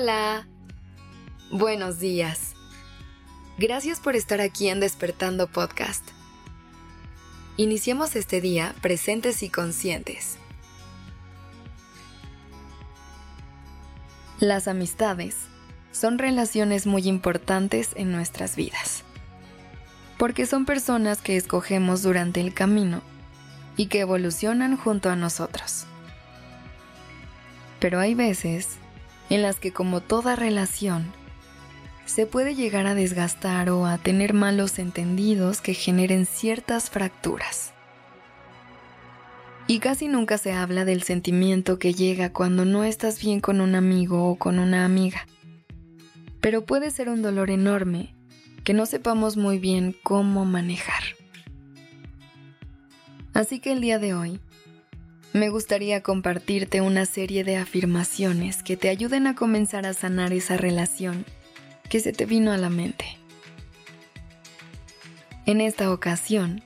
Hola. Buenos días. Gracias por estar aquí en Despertando Podcast. Iniciemos este día presentes y conscientes. Las amistades son relaciones muy importantes en nuestras vidas, porque son personas que escogemos durante el camino y que evolucionan junto a nosotros. Pero hay veces en las que como toda relación, se puede llegar a desgastar o a tener malos entendidos que generen ciertas fracturas. Y casi nunca se habla del sentimiento que llega cuando no estás bien con un amigo o con una amiga. Pero puede ser un dolor enorme que no sepamos muy bien cómo manejar. Así que el día de hoy me gustaría compartirte una serie de afirmaciones que te ayuden a comenzar a sanar esa relación que se te vino a la mente. En esta ocasión,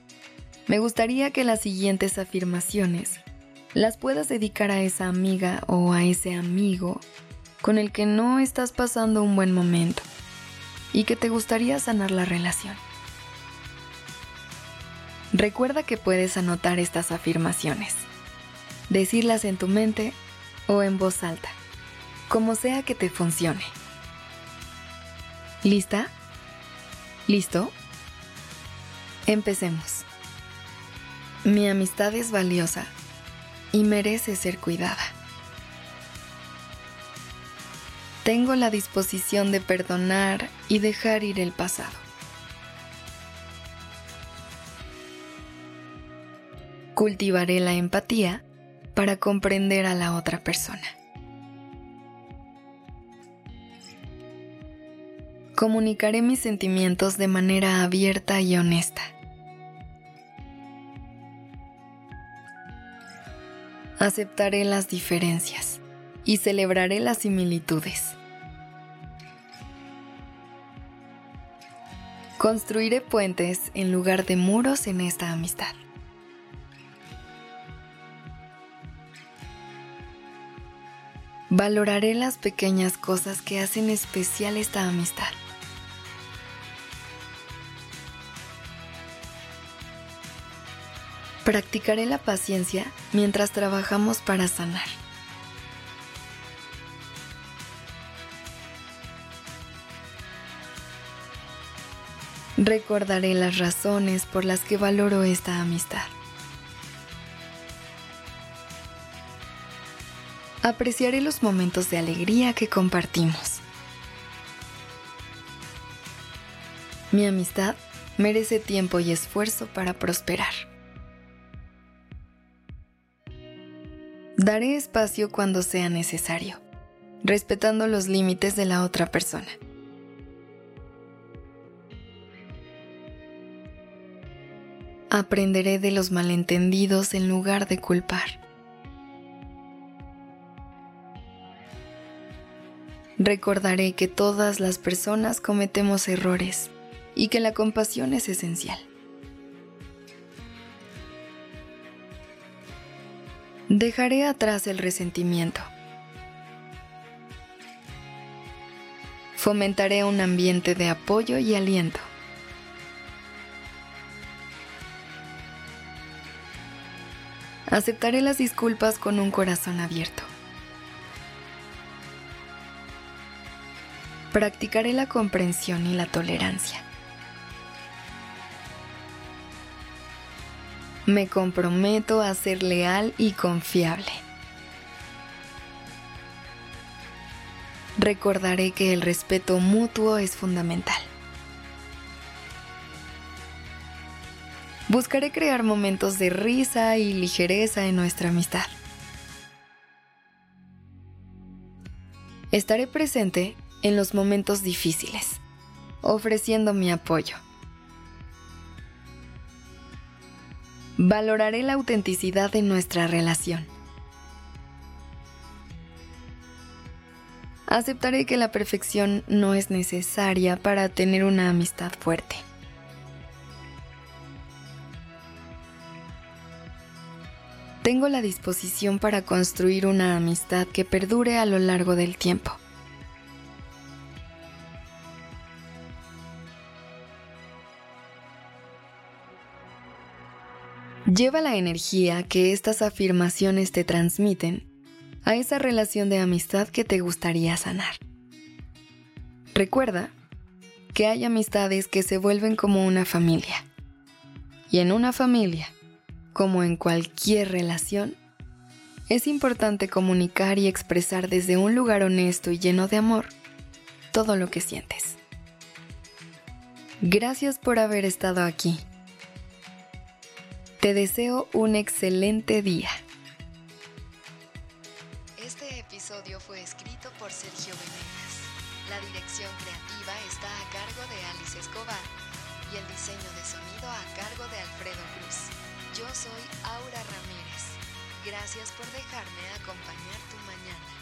me gustaría que las siguientes afirmaciones las puedas dedicar a esa amiga o a ese amigo con el que no estás pasando un buen momento y que te gustaría sanar la relación. Recuerda que puedes anotar estas afirmaciones decirlas en tu mente o en voz alta, como sea que te funcione. ¿Lista? ¿Listo? Empecemos. Mi amistad es valiosa y merece ser cuidada. Tengo la disposición de perdonar y dejar ir el pasado. Cultivaré la empatía para comprender a la otra persona. Comunicaré mis sentimientos de manera abierta y honesta. Aceptaré las diferencias y celebraré las similitudes. Construiré puentes en lugar de muros en esta amistad. Valoraré las pequeñas cosas que hacen especial esta amistad. Practicaré la paciencia mientras trabajamos para sanar. Recordaré las razones por las que valoro esta amistad. Apreciaré los momentos de alegría que compartimos. Mi amistad merece tiempo y esfuerzo para prosperar. Daré espacio cuando sea necesario, respetando los límites de la otra persona. Aprenderé de los malentendidos en lugar de culpar. Recordaré que todas las personas cometemos errores y que la compasión es esencial. Dejaré atrás el resentimiento. Fomentaré un ambiente de apoyo y aliento. Aceptaré las disculpas con un corazón abierto. Practicaré la comprensión y la tolerancia. Me comprometo a ser leal y confiable. Recordaré que el respeto mutuo es fundamental. Buscaré crear momentos de risa y ligereza en nuestra amistad. Estaré presente en los momentos difíciles, ofreciendo mi apoyo. Valoraré la autenticidad de nuestra relación. Aceptaré que la perfección no es necesaria para tener una amistad fuerte. Tengo la disposición para construir una amistad que perdure a lo largo del tiempo. Lleva la energía que estas afirmaciones te transmiten a esa relación de amistad que te gustaría sanar. Recuerda que hay amistades que se vuelven como una familia. Y en una familia, como en cualquier relación, es importante comunicar y expresar desde un lugar honesto y lleno de amor todo lo que sientes. Gracias por haber estado aquí. Te deseo un excelente día. Este episodio fue escrito por Sergio Venegas. La dirección creativa está a cargo de Alice Escobar y el diseño de sonido a cargo de Alfredo Cruz. Yo soy Aura Ramírez. Gracias por dejarme acompañar tu mañana.